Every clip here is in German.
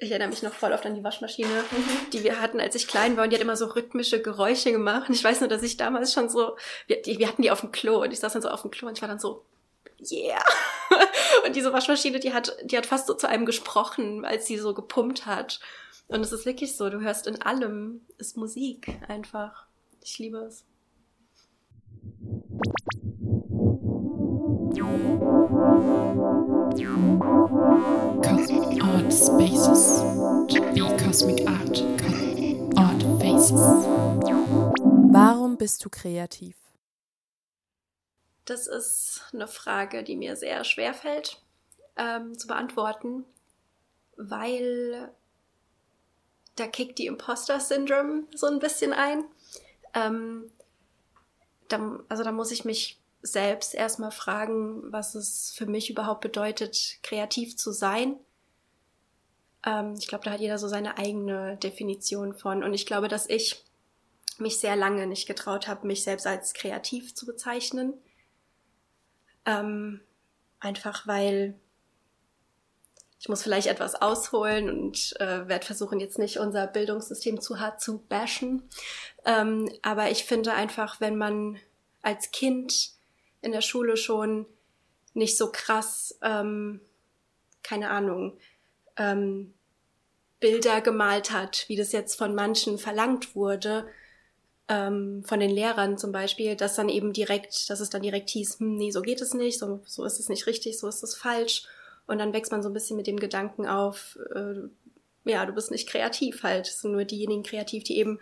ich erinnere mich noch voll oft an die Waschmaschine, mhm. die wir hatten, als ich klein war. Und die hat immer so rhythmische Geräusche gemacht. Und ich weiß nur, dass ich damals schon so, wir, die, wir hatten die auf dem Klo und ich saß dann so auf dem Klo und ich war dann so, yeah. und diese Waschmaschine, die hat, die hat fast so zu einem gesprochen, als sie so gepumpt hat. Und es ist wirklich so, du hörst in allem, ist Musik einfach. Ich liebe es. Cosmic Art Spaces. Wie Cosmic Art. Art Faces. Warum bist du kreativ? Das ist eine Frage, die mir sehr schwer fällt ähm, zu beantworten, weil da kickt die Imposter-Syndrom so ein bisschen ein. Ähm, da, also da muss ich mich selbst erstmal fragen, was es für mich überhaupt bedeutet, kreativ zu sein. Ähm, ich glaube, da hat jeder so seine eigene Definition von. Und ich glaube, dass ich mich sehr lange nicht getraut habe, mich selbst als kreativ zu bezeichnen. Ähm, einfach weil ich muss vielleicht etwas ausholen und äh, werde versuchen, jetzt nicht unser Bildungssystem zu hart zu bashen. Ähm, aber ich finde einfach, wenn man als Kind in der Schule schon nicht so krass, ähm, keine Ahnung, ähm, Bilder gemalt hat, wie das jetzt von manchen verlangt wurde, ähm, von den Lehrern zum Beispiel, dass dann eben direkt, dass es dann direkt hieß, hm, nee, so geht es nicht, so, so ist es nicht richtig, so ist es falsch. Und dann wächst man so ein bisschen mit dem Gedanken auf, äh, ja, du bist nicht kreativ halt. Es sind nur diejenigen kreativ, die eben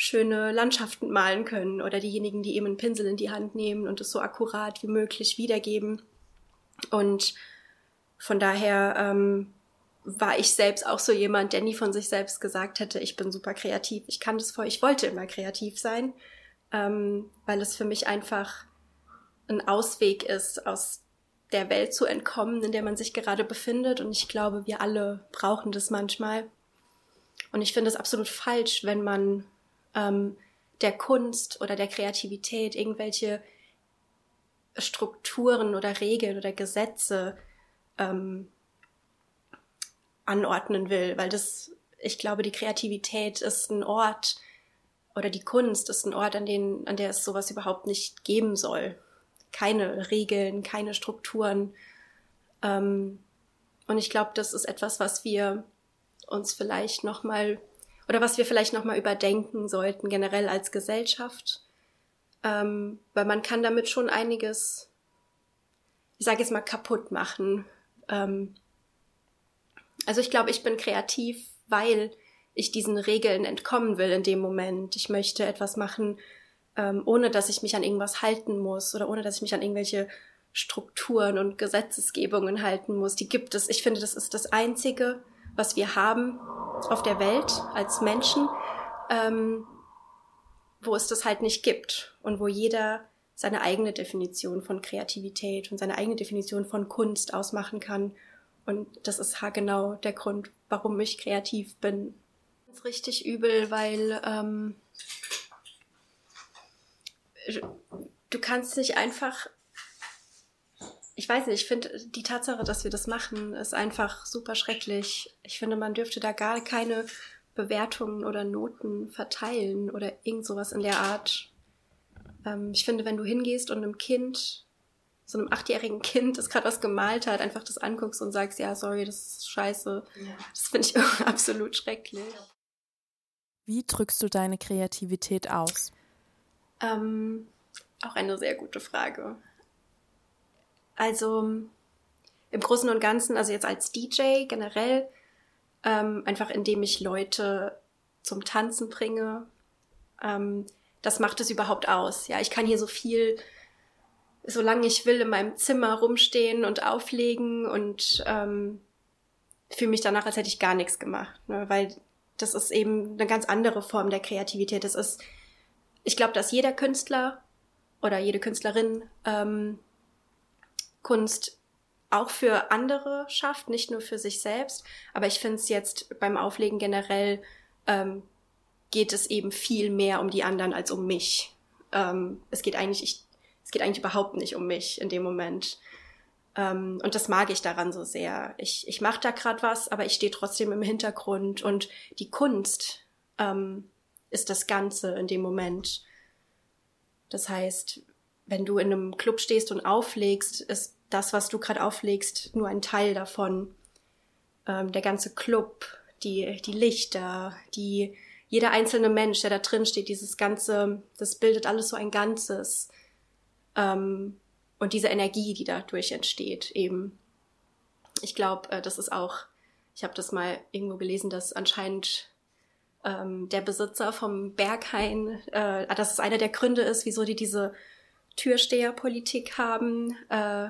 schöne Landschaften malen können oder diejenigen, die eben einen Pinsel in die Hand nehmen und es so akkurat wie möglich wiedergeben. Und von daher ähm, war ich selbst auch so jemand, der nie von sich selbst gesagt hätte, ich bin super kreativ, ich kann das voll, ich wollte immer kreativ sein, ähm, weil es für mich einfach ein Ausweg ist aus der Welt zu entkommen, in der man sich gerade befindet. Und ich glaube, wir alle brauchen das manchmal. Und ich finde es absolut falsch, wenn man ähm, der Kunst oder der Kreativität irgendwelche Strukturen oder Regeln oder Gesetze ähm, anordnen will, weil das, ich glaube, die Kreativität ist ein Ort oder die Kunst ist ein Ort, an, den, an der es sowas überhaupt nicht geben soll keine Regeln, keine Strukturen. Ähm, und ich glaube, das ist etwas, was wir uns vielleicht nochmal oder was wir vielleicht nochmal überdenken sollten, generell als Gesellschaft. Ähm, weil man kann damit schon einiges, ich sage jetzt mal, kaputt machen. Ähm, also ich glaube, ich bin kreativ, weil ich diesen Regeln entkommen will in dem Moment. Ich möchte etwas machen, ähm, ohne dass ich mich an irgendwas halten muss oder ohne dass ich mich an irgendwelche Strukturen und Gesetzesgebungen halten muss. Die gibt es. Ich finde, das ist das Einzige, was wir haben auf der Welt als Menschen, ähm, wo es das halt nicht gibt und wo jeder seine eigene Definition von Kreativität und seine eigene Definition von Kunst ausmachen kann. Und das ist genau der Grund, warum ich kreativ bin. Das ist richtig übel, weil ähm, du kannst nicht einfach, ich weiß nicht, ich finde die Tatsache, dass wir das machen, ist einfach super schrecklich. Ich finde, man dürfte da gar keine Bewertungen oder Noten verteilen oder irgend sowas in der Art. Ähm, ich finde, wenn du hingehst und einem Kind, so einem achtjährigen Kind, das gerade was gemalt hat, einfach das anguckst und sagst, ja, sorry, das ist scheiße, ja. das finde ich absolut schrecklich. Wie drückst du deine Kreativität aus? Ähm, auch eine sehr gute Frage. Also im Großen und Ganzen, also jetzt als DJ generell, ähm, einfach indem ich Leute zum Tanzen bringe, ähm, das macht es überhaupt aus. Ja, ich kann hier so viel, solange ich will, in meinem Zimmer rumstehen und auflegen und ähm, fühle mich danach, als hätte ich gar nichts gemacht, ne? weil das ist eben eine ganz andere Form der Kreativität. Das ist ich glaube, dass jeder Künstler oder jede Künstlerin ähm, Kunst auch für andere schafft, nicht nur für sich selbst. Aber ich finde es jetzt beim Auflegen generell ähm, geht es eben viel mehr um die anderen als um mich. Ähm, es geht eigentlich, ich, es geht eigentlich überhaupt nicht um mich in dem Moment. Ähm, und das mag ich daran so sehr. Ich, ich mache da gerade was, aber ich stehe trotzdem im Hintergrund und die Kunst ähm, ist das Ganze in dem Moment. Das heißt, wenn du in einem Club stehst und auflegst, ist das, was du gerade auflegst, nur ein Teil davon. Ähm, der ganze Club, die, die Lichter, die, jeder einzelne Mensch, der da drin steht, dieses ganze, das bildet alles so ein Ganzes. Ähm, und diese Energie, die dadurch entsteht, eben. Ich glaube, äh, das ist auch, ich habe das mal irgendwo gelesen, dass anscheinend ähm, der Besitzer vom Berghain, äh, dass es einer der Gründe ist, wieso die diese Türsteherpolitik haben, äh,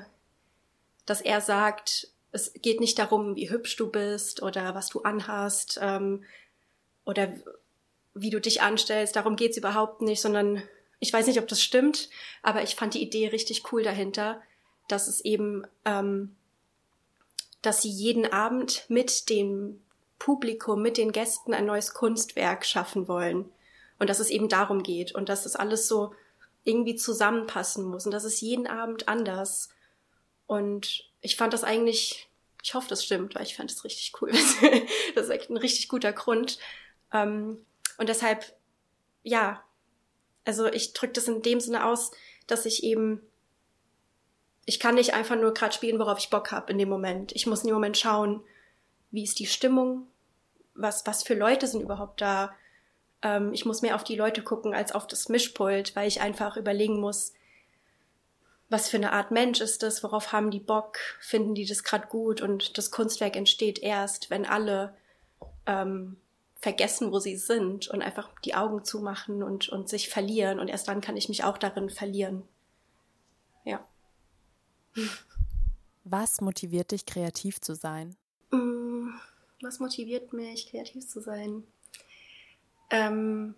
dass er sagt, es geht nicht darum, wie hübsch du bist oder was du anhast ähm, oder wie du dich anstellst, darum geht's überhaupt nicht, sondern ich weiß nicht, ob das stimmt, aber ich fand die Idee richtig cool dahinter, dass es eben, ähm, dass sie jeden Abend mit dem Publikum, mit den Gästen ein neues Kunstwerk schaffen wollen. Und dass es eben darum geht und dass das alles so irgendwie zusammenpassen muss und das ist jeden Abend anders. Und ich fand das eigentlich, ich hoffe, das stimmt, weil ich fand es richtig cool. das ist echt ein richtig guter Grund. Ähm, und deshalb, ja, also ich drücke das in dem Sinne aus, dass ich eben, ich kann nicht einfach nur gerade spielen, worauf ich Bock habe in dem Moment. Ich muss in dem Moment schauen, wie ist die Stimmung, was, was für Leute sind überhaupt da, ähm, ich muss mehr auf die Leute gucken als auf das Mischpult, weil ich einfach überlegen muss, was für eine Art Mensch ist das, worauf haben die Bock, finden die das gerade gut und das Kunstwerk entsteht erst, wenn alle ähm, vergessen, wo sie sind und einfach die Augen zumachen und, und sich verlieren und erst dann kann ich mich auch darin verlieren. Ja. Was motiviert dich, kreativ zu sein? Mm, was motiviert mich, kreativ zu sein? Ähm,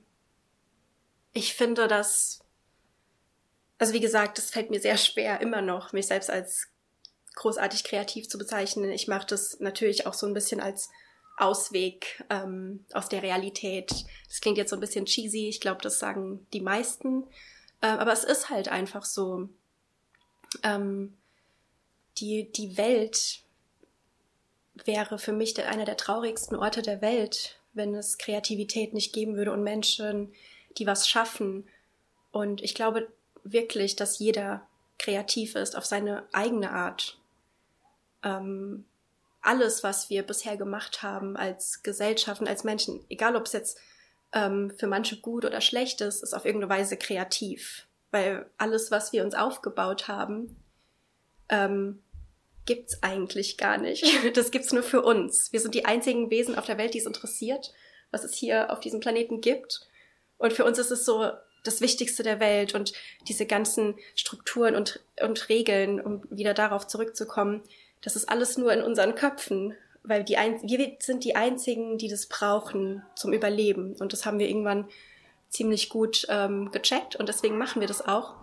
ich finde, dass, also wie gesagt, es fällt mir sehr schwer, immer noch mich selbst als großartig kreativ zu bezeichnen. Ich mache das natürlich auch so ein bisschen als Ausweg ähm, aus der Realität. Das klingt jetzt so ein bisschen cheesy, ich glaube, das sagen die meisten. Äh, aber es ist halt einfach so. Ähm, die, die Welt wäre für mich der, einer der traurigsten Orte der Welt, wenn es Kreativität nicht geben würde und Menschen, die was schaffen. Und ich glaube wirklich, dass jeder kreativ ist auf seine eigene Art. Ähm, alles, was wir bisher gemacht haben als Gesellschaften, als Menschen, egal ob es jetzt ähm, für manche gut oder schlecht ist, ist auf irgendeine Weise kreativ. Weil alles, was wir uns aufgebaut haben, ähm, gibt's eigentlich gar nicht. Das gibt's nur für uns. Wir sind die einzigen Wesen auf der Welt, die es interessiert, was es hier auf diesem Planeten gibt. Und für uns ist es so das Wichtigste der Welt und diese ganzen Strukturen und, und Regeln, um wieder darauf zurückzukommen, das ist alles nur in unseren Köpfen, weil die ein, wir sind die einzigen, die das brauchen zum Überleben. Und das haben wir irgendwann ziemlich gut ähm, gecheckt und deswegen machen wir das auch.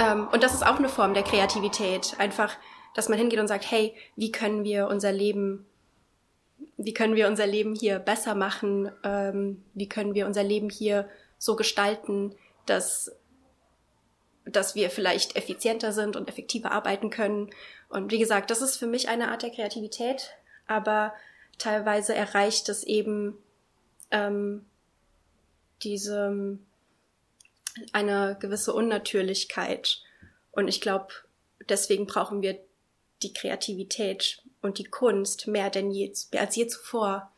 Ähm, und das ist auch eine Form der Kreativität. Einfach dass man hingeht und sagt, hey, wie können wir unser Leben, wie können wir unser Leben hier besser machen, ähm, wie können wir unser Leben hier so gestalten, dass dass wir vielleicht effizienter sind und effektiver arbeiten können. Und wie gesagt, das ist für mich eine Art der Kreativität, aber teilweise erreicht es eben ähm, diese eine gewisse Unnatürlichkeit. Und ich glaube, deswegen brauchen wir die Kreativität und die Kunst mehr denn je, als je zuvor,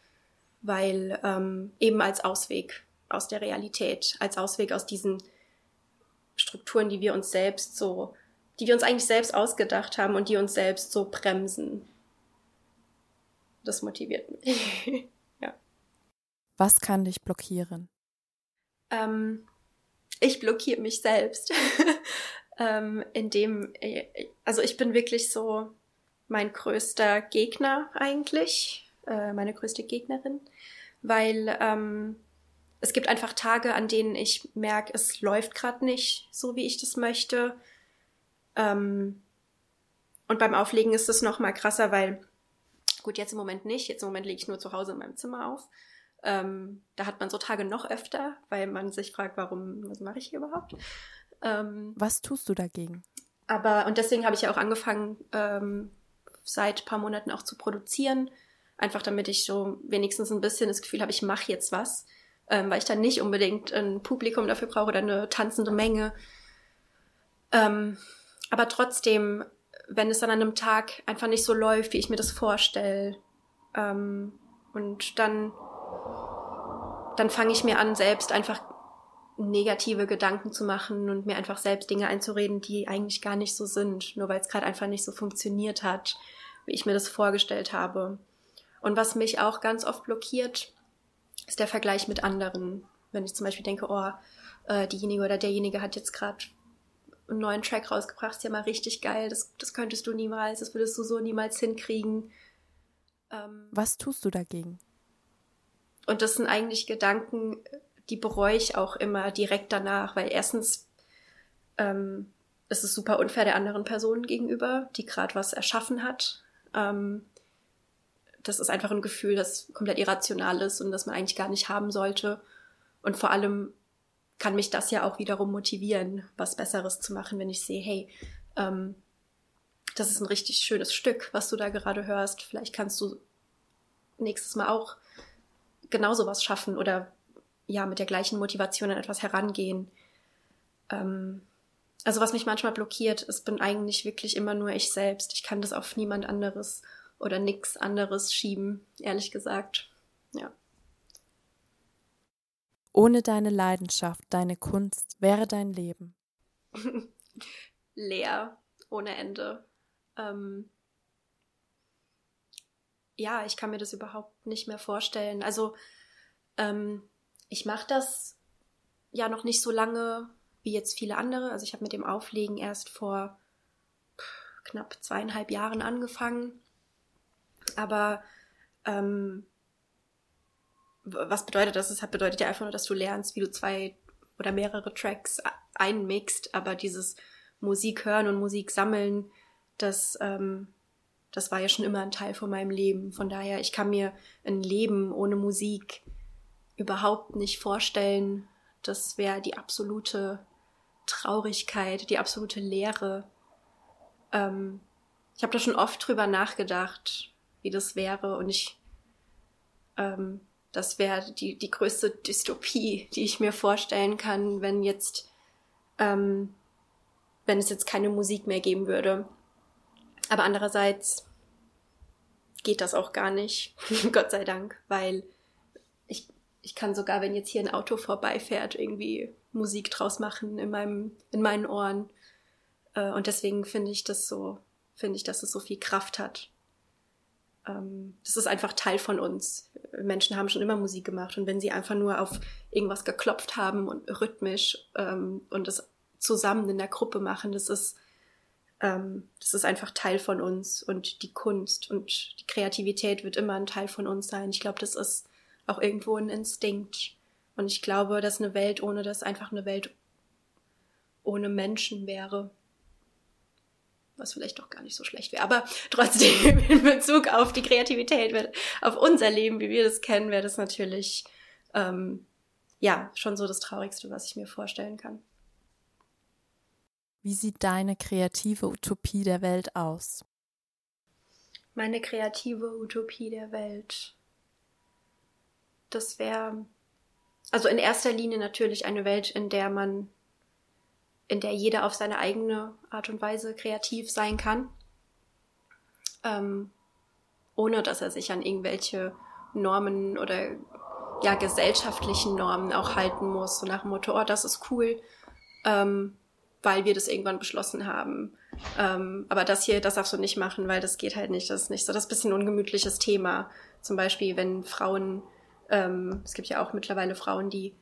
weil ähm, eben als Ausweg aus der Realität, als Ausweg aus diesen Strukturen, die wir uns selbst so, die wir uns eigentlich selbst ausgedacht haben und die uns selbst so bremsen. Das motiviert mich. ja. Was kann dich blockieren? Ähm, ich blockiere mich selbst. ähm, in dem, äh, also ich bin wirklich so mein größter Gegner eigentlich, äh, meine größte Gegnerin, weil ähm, es gibt einfach Tage, an denen ich merke, es läuft gerade nicht so, wie ich das möchte. Ähm, und beim Auflegen ist es noch mal krasser, weil gut, jetzt im Moment nicht. Jetzt im Moment lege ich nur zu Hause in meinem Zimmer auf. Ähm, da hat man so Tage noch öfter, weil man sich fragt, warum, was mache ich hier überhaupt? Ähm, Was tust du dagegen? aber, und deswegen habe ich ja auch angefangen, ähm, seit paar Monaten auch zu produzieren. Einfach damit ich so wenigstens ein bisschen das Gefühl habe, ich mache jetzt was. Ähm, weil ich dann nicht unbedingt ein Publikum dafür brauche oder eine tanzende Menge. Ähm, aber trotzdem, wenn es dann an einem Tag einfach nicht so läuft, wie ich mir das vorstelle, ähm, und dann, dann fange ich mir an, selbst einfach negative Gedanken zu machen und mir einfach selbst Dinge einzureden, die eigentlich gar nicht so sind, nur weil es gerade einfach nicht so funktioniert hat, wie ich mir das vorgestellt habe. Und was mich auch ganz oft blockiert, ist der Vergleich mit anderen. Wenn ich zum Beispiel denke, oh, äh, diejenige oder derjenige hat jetzt gerade einen neuen Track rausgebracht, ist ja mal richtig geil, das, das könntest du niemals, das würdest du so niemals hinkriegen. Ähm, Was tust du dagegen? Und das sind eigentlich Gedanken, die bereue ich auch immer direkt danach, weil erstens ähm, ist es super unfair der anderen Person gegenüber, die gerade was erschaffen hat. Ähm, das ist einfach ein Gefühl, das komplett irrational ist und das man eigentlich gar nicht haben sollte. Und vor allem kann mich das ja auch wiederum motivieren, was Besseres zu machen, wenn ich sehe, hey, ähm, das ist ein richtig schönes Stück, was du da gerade hörst. Vielleicht kannst du nächstes Mal auch genauso was schaffen oder ja, mit der gleichen Motivation an etwas herangehen. Ähm, also was mich manchmal blockiert, ist, bin eigentlich wirklich immer nur ich selbst. Ich kann das auf niemand anderes oder nix anderes schieben, ehrlich gesagt. Ja. Ohne deine Leidenschaft, deine Kunst wäre dein Leben. Leer, ohne Ende. Ähm, ja, ich kann mir das überhaupt nicht mehr vorstellen. Also ähm, ich mache das ja noch nicht so lange wie jetzt viele andere. Also ich habe mit dem Auflegen erst vor knapp zweieinhalb Jahren angefangen. Aber ähm, was bedeutet das? Das bedeutet ja einfach nur, dass du lernst, wie du zwei oder mehrere Tracks einmixt, aber dieses Musik hören und Musik sammeln, das, ähm, das war ja schon immer ein Teil von meinem Leben. Von daher, ich kann mir ein Leben ohne Musik überhaupt nicht vorstellen. Das wäre die absolute Traurigkeit, die absolute Leere. Ähm, ich habe da schon oft drüber nachgedacht, wie das wäre. Und ich, ähm, das wäre die, die größte Dystopie, die ich mir vorstellen kann, wenn jetzt, ähm, wenn es jetzt keine Musik mehr geben würde. Aber andererseits geht das auch gar nicht, Gott sei Dank, weil ich, kann sogar, wenn jetzt hier ein Auto vorbeifährt, irgendwie Musik draus machen in meinem, in meinen Ohren. Äh, und deswegen finde ich das so, finde ich, dass es so viel Kraft hat. Ähm, das ist einfach Teil von uns. Menschen haben schon immer Musik gemacht und wenn sie einfach nur auf irgendwas geklopft haben und rhythmisch ähm, und das zusammen in der Gruppe machen, das ist, ähm, das ist einfach Teil von uns und die Kunst und die Kreativität wird immer ein Teil von uns sein. Ich glaube, das ist auch irgendwo ein Instinkt. Und ich glaube, dass eine Welt ohne das einfach eine Welt ohne Menschen wäre. Was vielleicht doch gar nicht so schlecht wäre. Aber trotzdem, in Bezug auf die Kreativität, auf unser Leben, wie wir das kennen, wäre das natürlich, ähm, ja, schon so das Traurigste, was ich mir vorstellen kann. Wie sieht deine kreative Utopie der Welt aus? Meine kreative Utopie der Welt. Das wäre, also in erster Linie natürlich eine Welt, in der man, in der jeder auf seine eigene Art und Weise kreativ sein kann, ähm, ohne dass er sich an irgendwelche Normen oder ja gesellschaftlichen Normen auch halten muss, so nach dem Motto, oh, das ist cool. Ähm, weil wir das irgendwann beschlossen haben. Ähm, aber das hier, das darfst du nicht machen, weil das geht halt nicht. Das ist nicht so. Das ist ein bisschen ungemütliches Thema. Zum Beispiel, wenn Frauen, ähm, es gibt ja auch mittlerweile Frauen, die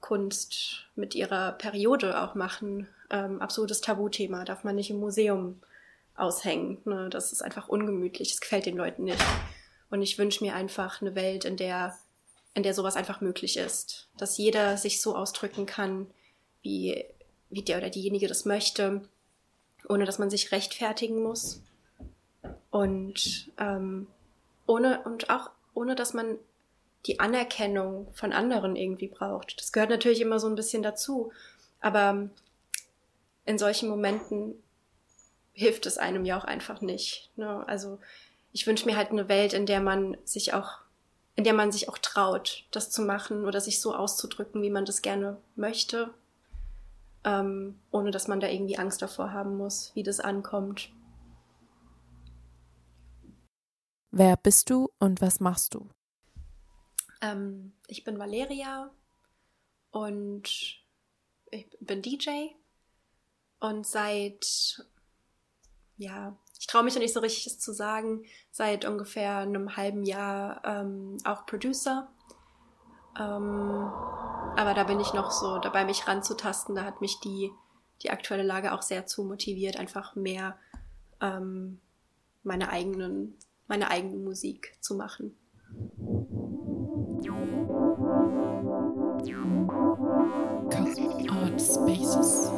Kunst mit ihrer Periode auch machen. Ähm, absolutes Tabuthema, darf man nicht im Museum aushängen. Ne? Das ist einfach ungemütlich, das gefällt den Leuten nicht. Und ich wünsche mir einfach eine Welt, in der, in der sowas einfach möglich ist. Dass jeder sich so ausdrücken kann, wie wie der oder diejenige das möchte, ohne dass man sich rechtfertigen muss. Und ähm, ohne und auch ohne dass man die Anerkennung von anderen irgendwie braucht. Das gehört natürlich immer so ein bisschen dazu. Aber in solchen Momenten hilft es einem ja auch einfach nicht. Ne? Also ich wünsche mir halt eine Welt, in der man sich auch, in der man sich auch traut, das zu machen oder sich so auszudrücken, wie man das gerne möchte, ähm, ohne dass man da irgendwie Angst davor haben muss, wie das ankommt. Wer bist du und was machst du? Ähm, ich bin Valeria und ich bin DJ und seit, ja, ich traue mich noch nicht so richtig das zu sagen, seit ungefähr einem halben Jahr ähm, auch Producer. Ähm, aber da bin ich noch so dabei, mich ranzutasten. Da hat mich die, die aktuelle Lage auch sehr zu motiviert, einfach mehr ähm, meine eigenen meine eigene Musik zu machen. Cosmic Art Spaces.